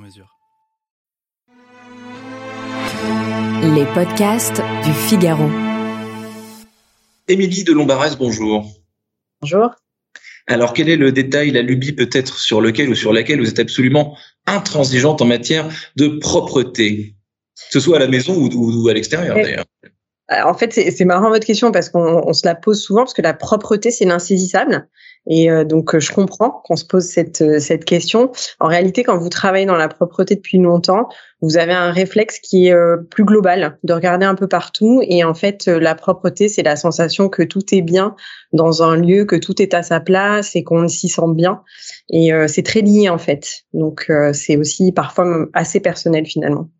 mesure. Les podcasts du Figaro. Émilie de Lombarès, bonjour. Bonjour. Alors, quel est le détail, la lubie peut-être sur lequel ou sur laquelle vous êtes absolument intransigeante en matière de propreté, que ce soit à la maison ou, ou- ou à l'extérieur d'ailleurs Euh, En fait, c'est c'est marrant votre question parce qu'on on se la pose souvent parce que la propreté, c'est l'insaisissable. Et euh, donc, euh, je comprends qu'on se pose cette, euh, cette question. En réalité, quand vous travaillez dans la propreté depuis longtemps, vous avez un réflexe qui est euh, plus global, de regarder un peu partout. Et en fait, la propreté, c'est la sensation que tout est bien dans un lieu, que tout est à sa place et qu'on s'y sent bien. Et euh, c'est très lié, en fait. Donc, c'est aussi parfois assez personnel, finalement.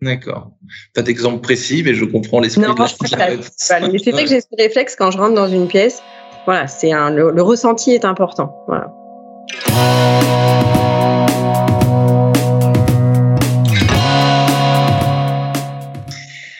D'accord. Pas d'exemple précis, mais je comprends l'esprit Non, de la mais c'est vrai que j'ai ce réflexe quand je rentre dans une pièce. Voilà, c'est un le, ressenti est important.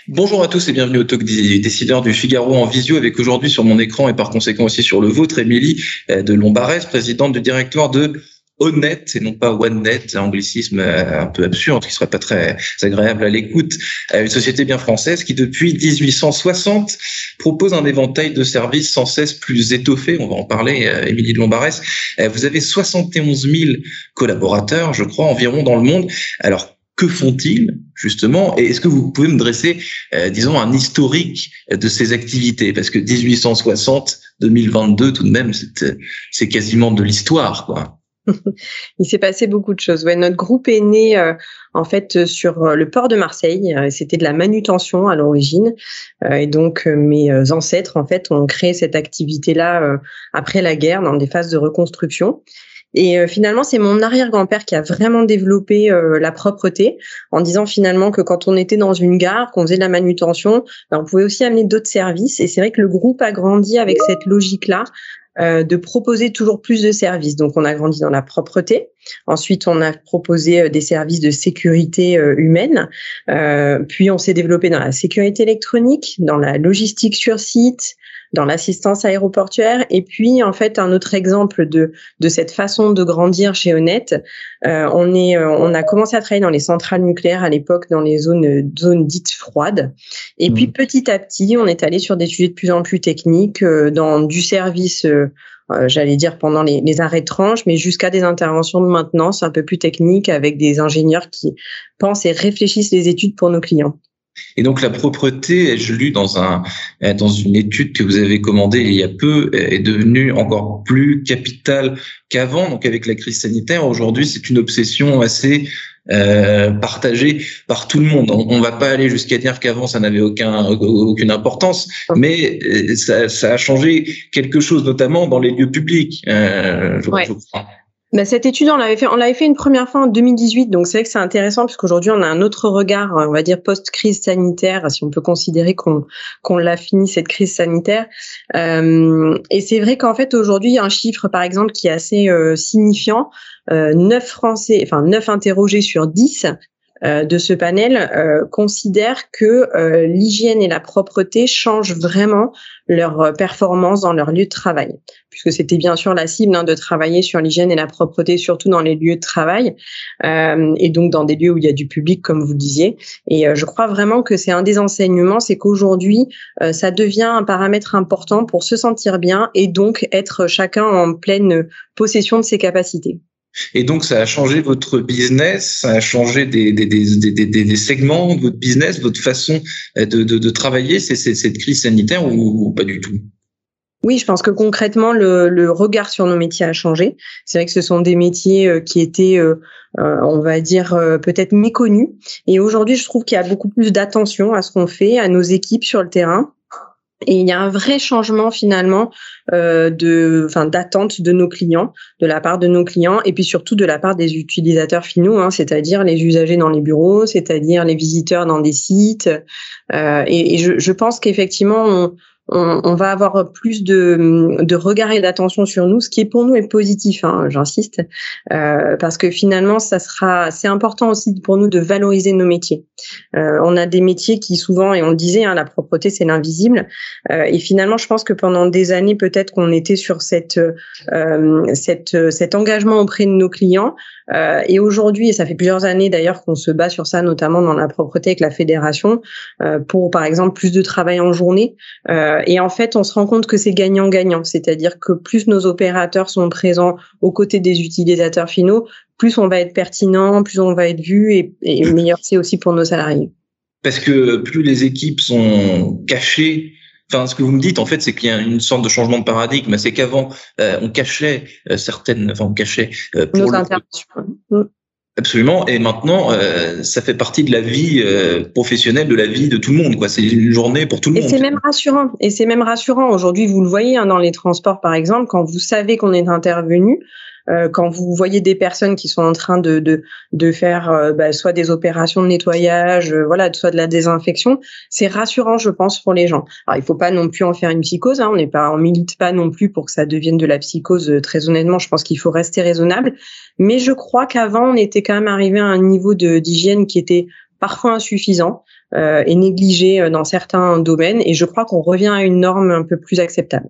Bonjour à tous et bienvenue au Talk des décideurs du Figaro en visio avec aujourd'hui sur mon écran et par conséquent aussi sur le vôtre, Émilie euh, de Lombarès, présidente du directoire de Honnête et non pas OneNet, un anglicisme euh, un peu absurde qui serait pas très agréable à l'écoute, une société bien française qui depuis 1860 propose un éventail de services sans cesse plus étoffé. On va en parler, euh, Émilie de Lombarès. Euh, Vous avez 71 000 collaborateurs, je crois, environ dans le monde. Alors, que font-ils justement? Et est-ce que vous pouvez me dresser, disons, un historique de ces activités? Parce que 1860, 2022, tout de même, c'est quasiment de l'histoire, quoi. Il s'est passé beaucoup de choses. Ouais, notre groupe est né euh, en fait euh, sur euh, le port de Marseille. Euh, C'était de la manutention à l'origine, Euh, et donc mes ancêtres en fait ont créé cette activité-là euh, après la guerre dans des phases de reconstruction. Et finalement, c'est mon arrière-grand-père qui a vraiment développé euh, la propreté en disant finalement que quand on était dans une gare, qu'on faisait de la manutention, ben, on pouvait aussi amener d'autres services. Et c'est vrai que le groupe a grandi avec cette logique-là euh, de proposer toujours plus de services. Donc, on a grandi dans la propreté. Ensuite, on a proposé euh, des services de sécurité euh, humaine. Euh, puis, on s'est développé dans la sécurité électronique, dans la logistique sur site, dans l'assistance aéroportuaire. Et puis, en fait, un autre exemple de de cette façon de grandir chez Honnête, euh, on est, euh, on a commencé à travailler dans les centrales nucléaires à l'époque, dans les zones zones dites froides. Et puis, petit à petit, on est allé sur des sujets de plus en plus techniques, euh, dans du service. euh, euh, j'allais dire pendant les, les arrêts de tranche, mais jusqu'à des interventions de maintenance un peu plus techniques avec des ingénieurs qui pensent et réfléchissent les études pour nos clients. Et donc la propreté, je lu dans un dans une étude que vous avez commandée il y a peu, est devenue encore plus capitale qu'avant. Donc avec la crise sanitaire, aujourd'hui, c'est une obsession assez euh, partagée par tout le monde. On, on va pas aller jusqu'à dire qu'avant ça n'avait aucun aucune importance, mais euh, ça, ça a changé quelque chose, notamment dans les lieux publics. Euh, je, Ouais. je crois. Bah, cette étude, on l'avait fait, on l'avait fait une première fois en 2018, donc c'est vrai que c'est intéressant puisqu'aujourd'hui on a un autre regard, on va dire post-crise sanitaire, si on peut considérer qu'on qu'on l'a fini cette crise sanitaire. Euh, et c'est vrai qu'en fait aujourd'hui, il y a un chiffre par exemple qui est assez euh, signifiant. Euh, 9 Français, enfin 9 interrogés sur 10 euh, de ce panel euh, considèrent que euh, l'hygiène et la propreté changent vraiment leur euh, performance dans leur lieu de travail puisque c'était bien sûr la cible hein, de travailler sur l'hygiène et la propreté, surtout dans les lieux de travail, euh, et donc dans des lieux où il y a du public, comme vous le disiez. Et euh, je crois vraiment que c'est un des enseignements, c'est qu'aujourd'hui, euh, ça devient un paramètre important pour se sentir bien et donc être chacun en pleine possession de ses capacités. Et donc, ça a changé votre business, ça a changé des, segments de votre business, votre façon de, travailler, c'est cette crise sanitaire ou, pas du tout? Oui, je pense que concrètement, le, regard sur nos métiers a changé. C'est vrai que ce sont des métiers euh, qui étaient, euh, euh, on va dire, peut-être méconnus. Et aujourd'hui, je trouve qu'il y a beaucoup plus d'attention à ce qu'on fait, à nos équipes sur le terrain. Et il y a un vrai changement finalement euh, de, enfin, d'attente de nos clients, de la part de nos clients, et puis surtout de la part des utilisateurs finaux, hein, c'est-à-dire les usagers dans les bureaux, c'est-à-dire les visiteurs dans des sites. Euh, et, je, je, pense qu'effectivement, on, on, va avoir plus de, de regard et d'attention sur nous, ce qui pour nous est positif, hein, j'insiste, euh, parce que finalement, ça sera, c'est important aussi pour nous de valoriser nos métiers. Euh, on a des métiers qui souvent, et on le disait, hein, la propreté c'est l'invisible, euh, et finalement, je pense que pendant des années, peut-être qu'on était sur cette, cette, cet engagement auprès de nos clients, et aujourd'hui, et ça fait plusieurs années d'ailleurs qu'on se bat sur ça, notamment dans la propreté avec la fédération, pour par exemple plus de travail en journée. Euh, et en fait, on se rend compte que c'est gagnant-gagnant, c'est-à-dire que plus nos opérateurs sont présents aux côtés des utilisateurs finaux, plus on va être pertinent, plus on va être vu, et, meilleur c'est aussi pour nos salariés. Parce que plus les équipes sont cachées Enfin, ce que vous me dites, en fait, c'est qu'il y a une sorte de changement de paradigme. C'est qu'avant, euh, on cachait euh, certaines, enfin, on cachait pour nos interventions. Absolument. Et maintenant, euh, ça fait partie de la vie euh, professionnelle, de la vie de tout le monde. Quoi. C'est une journée pour tout le et monde. Et c'est même rassurant. Et c'est même rassurant. Aujourd'hui, vous le voyez hein, dans les transports, par exemple, quand vous savez qu'on est intervenu, euh, quand vous voyez des personnes qui sont en train de de, de faire euh, bah, soit des opérations de nettoyage, euh, voilà, soit de la désinfection, c'est rassurant, je pense, pour les gens. Alors il faut pas non plus en faire une psychose, hein, on n'est pas, on milite pas non plus pour que ça devienne de la psychose. Très honnêtement, je pense qu'il faut rester raisonnable. Mais je crois qu'avant, on était quand même arrivé à un niveau d'hygiène qui était parfois insuffisant euh, et négligé dans certains domaines. Et je crois qu'on revient à une norme un peu plus acceptable.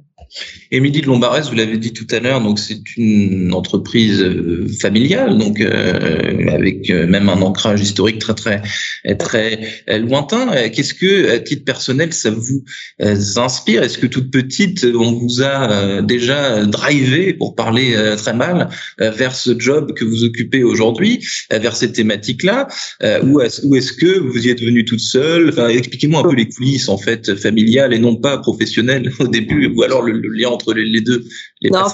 Émilie de Lombarès, vous l'avez dit tout à l'heure, donc c'est une entreprise euh, familiale, donc euh, avec euh, même un ancrage historique très très très lointain. Qu'est-ce que, à titre personnel, ça vous inspire? Est-ce que toute petite, on vous a déjà drivé, pour parler très mal, vers ce job que vous occupez aujourd'hui, vers cette thématique-là, ou est-ce que vous y êtes venue toute Enfin, expliquez-moi un peu les coulisses en fait familiales et non pas professionnelles au début, ou alors le, le lien entre les, deux. Les non,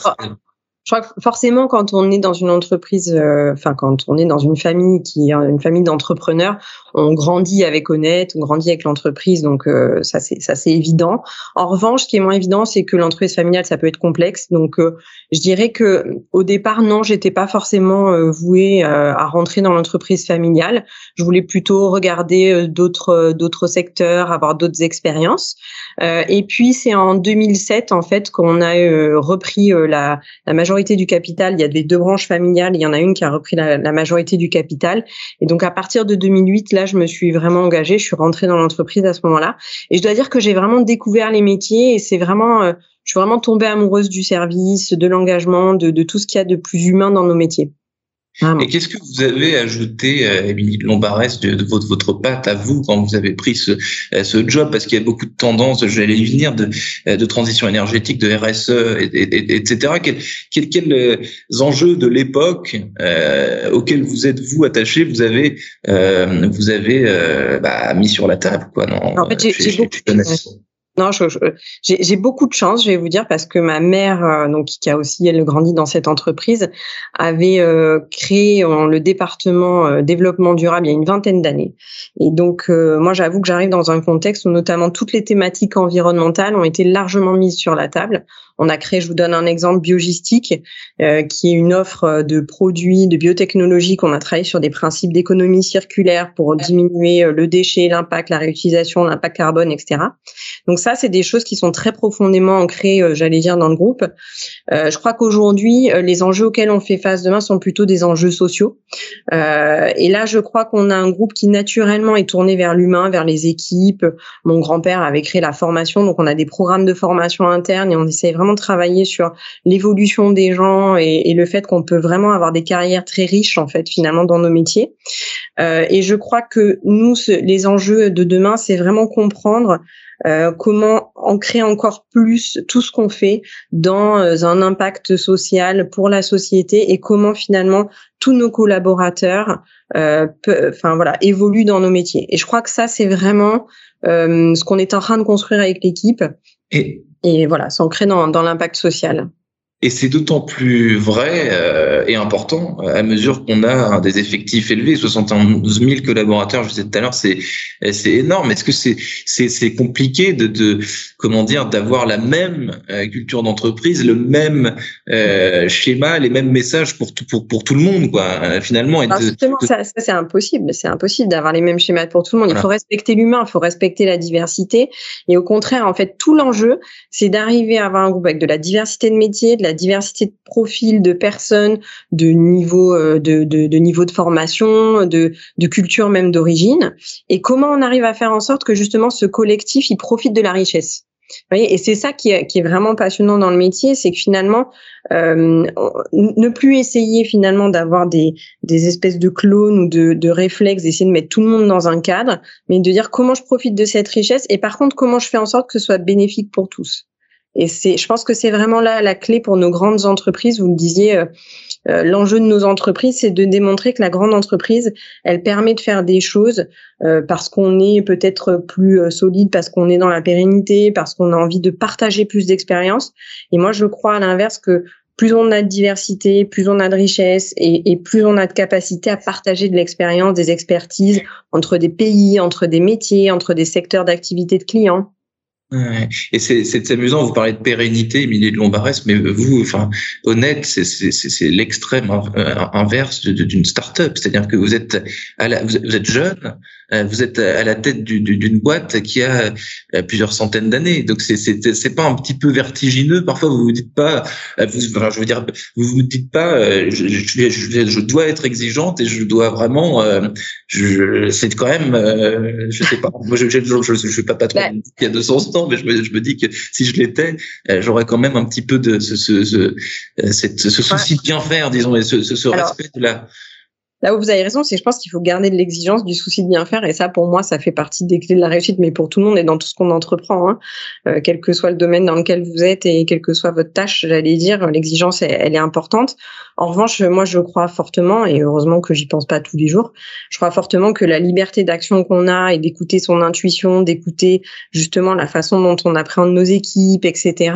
je crois que forcément, quand on est dans une entreprise, euh, enfin quand on est dans une famille qui est une famille d'entrepreneurs, on grandit avec Honnête, on grandit avec l'entreprise, donc euh, ça c'est ça c'est évident. En revanche, ce qui est moins évident, c'est que l'entreprise familiale, ça peut être complexe. Donc, euh, je dirais que au départ, non, j'étais pas forcément vouée à rentrer dans l'entreprise familiale. Je voulais plutôt regarder d'autres d'autres secteurs, avoir d'autres expériences. et puis, c'est en 2007 en fait qu'on a repris la la majorité majorité du capital. Il y a des deux branches familiales. Il y en a une qui a repris la, majorité du capital. Et donc, à partir de 2008, là, je me suis vraiment engagée. Je suis rentrée dans l'entreprise à ce moment-là. Et je dois dire que j'ai vraiment découvert les métiers et c'est vraiment, euh, je suis vraiment tombée amoureuse du service, de l'engagement, de, de tout ce qu'il y a de plus humain dans nos métiers. Et qu'est-ce que vous avez ajouté, euh, Émilie Lombarès, de, de, votre, votre patte à vous quand vous avez pris ce, euh, ce job? Parce qu'il y a beaucoup de tendances, j'allais y venir, de, euh, de transition énergétique, de RSE, et, et, etc. Quels quel, quel enjeux de l'époque euh, auxquels vous êtes vous attaché, vous avez euh, vous avez euh, bah, mis sur la table, quoi Non, en fait, j'ai beaucoup. Non, j'ai beaucoup de chance, je vais vous dire, parce que ma mère, euh, donc qui a aussi elle grandi dans cette entreprise, avait euh, créé le département euh, développement durable il y a une vingtaine d'années. Et donc, moi, j'avoue que j'arrive dans un contexte où notamment toutes les thématiques environnementales ont été largement mises sur la table. On a créé, je vous donne un exemple, Biogistique, euh, qui est une offre de produits de biotechnologie qu'on a travaillé sur des principes d'économie circulaire pour diminuer euh, le déchet, l'impact, la réutilisation, l'impact carbone, etc. Donc ça, c'est des choses qui sont très profondément ancrées, euh, j'allais dire, dans le groupe. Euh, je crois qu'aujourd'hui, les enjeux auxquels on fait face demain sont plutôt des enjeux sociaux. et là, je crois qu'on a un groupe qui naturellement est tourné vers l'humain, vers les équipes. Mon grand-père avait créé la formation, donc on a des programmes de formation interne et on essaie vraiment travailler sur l'évolution des gens et, le fait qu'on peut vraiment avoir des carrières très riches en fait finalement dans nos métiers. Euh, et je crois que nous, les enjeux de demain, c'est vraiment comprendre euh, comment ancrer encore plus tout ce qu'on fait dans euh, un impact social pour la société et comment finalement tous nos collaborateurs euh, enfin voilà évoluent dans nos métiers. Et je crois que ça c'est vraiment euh, ce qu'on est en train de construire avec l'équipe. Et voilà, s'ancrer dans, dans l'impact social. Et c'est d'autant plus vrai euh, et important à mesure qu'on a des effectifs élevés, 71 000 collaborateurs, je disais tout à l'heure, c'est c'est énorme. Est-ce que c'est c'est c'est compliqué de de comment dire d'avoir la même euh, culture d'entreprise, le même euh, schéma, les mêmes messages pour tout pour pour tout le monde quoi finalement. Et justement, ça, ça c'est impossible. C'est impossible d'avoir les mêmes schémas pour tout le monde. Il faut respecter l'humain, il faut respecter la diversité. Et au contraire, en fait, tout l'enjeu, c'est d'arriver à avoir un groupe avec de la diversité de métiers, de la diversité de profils, de personnes, de niveau euh, de, niveau de formation, de, culture même d'origine, et comment on arrive à faire en sorte que justement ce collectif il profite de la richesse? Et c'est ça qui est, vraiment passionnant dans le métier, c'est que finalement, euh, ne plus essayer finalement d'avoir des, des espèces de clones ou de, de réflexes, d'essayer de mettre tout le monde dans un cadre, mais de dire comment je profite de cette richesse et par contre comment je fais en sorte que ce soit bénéfique pour tous. Et c'est, je pense que c'est vraiment là la clé pour nos grandes entreprises. Vous le disiez, euh, euh, l'enjeu de nos entreprises, c'est de démontrer que la grande entreprise, elle permet de faire des choses euh, parce qu'on est peut-être plus solide, parce qu'on est dans la pérennité, parce qu'on a envie de partager plus d'expériences. Et moi, je crois à l'inverse que plus on a de diversité, plus on a de richesse et plus on a de capacité à partager de l'expérience, des expertises entre des pays, entre des métiers, entre des secteurs d'activité de clients. Et c'est amusant, vous parlez de pérennité, Émilie de Lombarès, mais vous, enfin, honnête, c'est l'extrême euh, inverse d'une start-up. C'est-à-dire que vous êtes, à la, vous êtes jeune, vous êtes à la tête d'une boîte qui a euh, plusieurs centaines d'années. Donc c'est c'est pas un petit peu vertigineux. Parfois vous vous dites pas, vous, enfin, je veux dire, vous vous dites pas, je, je, je, dois être exigeante et je dois vraiment, je, c'est quand même, je sais pas. Moi je je, suis pas patron bah, il y a 200 ans mais je me, je me dis que si je l'étais, euh, j'aurais quand même un petit peu de ce, ce, ce, euh, cette, ce souci de bien faire, disons, et ce, ce, respect de la, Là où vous avez raison, c'est je pense qu'il faut garder de l'exigence, du souci de bien faire, et ça, pour moi, ça fait partie des clés de la réussite, mais pour tout le monde et dans tout ce qu'on entreprend, hein. euh, quel que soit le domaine dans lequel vous êtes et quelle que soit votre tâche, j'allais dire, l'exigence, elle, est importante. En revanche, moi, je crois fortement, et heureusement que j'y pense pas tous les jours, je crois fortement que la liberté d'action qu'on a et d'écouter son intuition, d'écouter justement la façon dont on appréhende nos équipes, etc.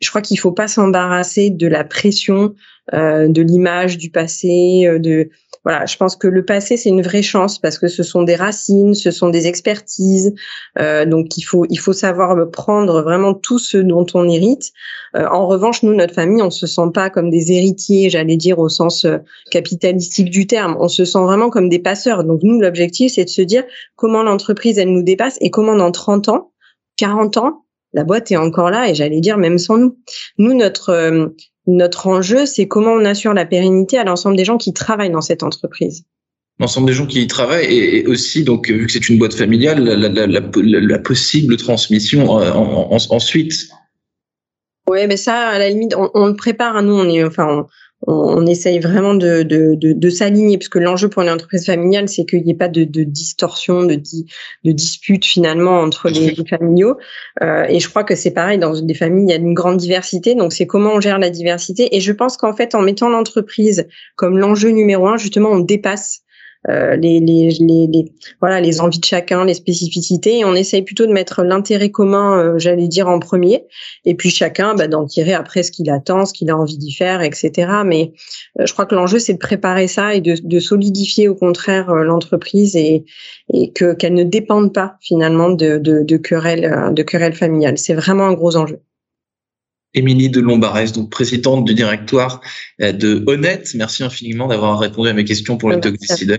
Je crois qu'il faut pas s'embarrasser de la pression, euh, de l'image du passé, euh, de voilà, je pense que le passé c'est une vraie chance parce que ce sont des racines, ce sont des expertises, euh, donc il faut il faut savoir prendre vraiment tout ce dont on hérite. Euh, en revanche, nous notre famille, on se sent pas comme des héritiers, j'allais dire au sens euh, capitalistique du terme. On se sent vraiment comme des passeurs. Donc nous l'objectif c'est de se dire comment l'entreprise elle nous dépasse et comment dans 30 ans, 40 ans la boîte est encore là et j'allais dire même sans nous. Nous, notre euh, notre enjeu, c'est comment on assure la pérennité à l'ensemble des gens qui travaillent dans cette entreprise. L'ensemble des gens qui y travaillent et, aussi, donc, vu que c'est une boîte familiale, la, la, la, la possible transmission euh, ensuite. Oui, mais ça, à la limite, on, on le prépare. Nous, on est, enfin, on, essaye vraiment de, de, de, de s'aligner, puisque l'enjeu pour une entreprise familiale, c'est qu'il n'y ait pas de, de distorsion, de, de dispute finalement entre les, familiaux. Euh, et je crois que c'est pareil, dans des familles, il y a une grande diversité, donc c'est comment on gère la diversité. Et je pense qu'en fait, en mettant l'entreprise comme l'enjeu numéro un, justement, on dépasse euh, les, les, les, voilà les envies de chacun, les spécificités, et on essaye plutôt de mettre l'intérêt commun, euh, j'allais dire en premier, et puis chacun bah, d'en tirer après ce qu'il attend, ce qu'il a envie d'y faire, etc. Mais euh, je crois que l'enjeu c'est de préparer ça et de, de solidifier au contraire l'entreprise et, et que qu'elle ne dépende pas finalement de, de, de querelles de querelles familiales. C'est vraiment un gros enjeu. Émilie de Lombarès, donc présidente du directoire euh, de Honnête. Merci infiniment d'avoir répondu à mes questions pour le Talk Decider.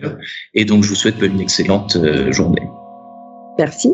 Et donc, je vous souhaite une excellente euh, journée. Merci.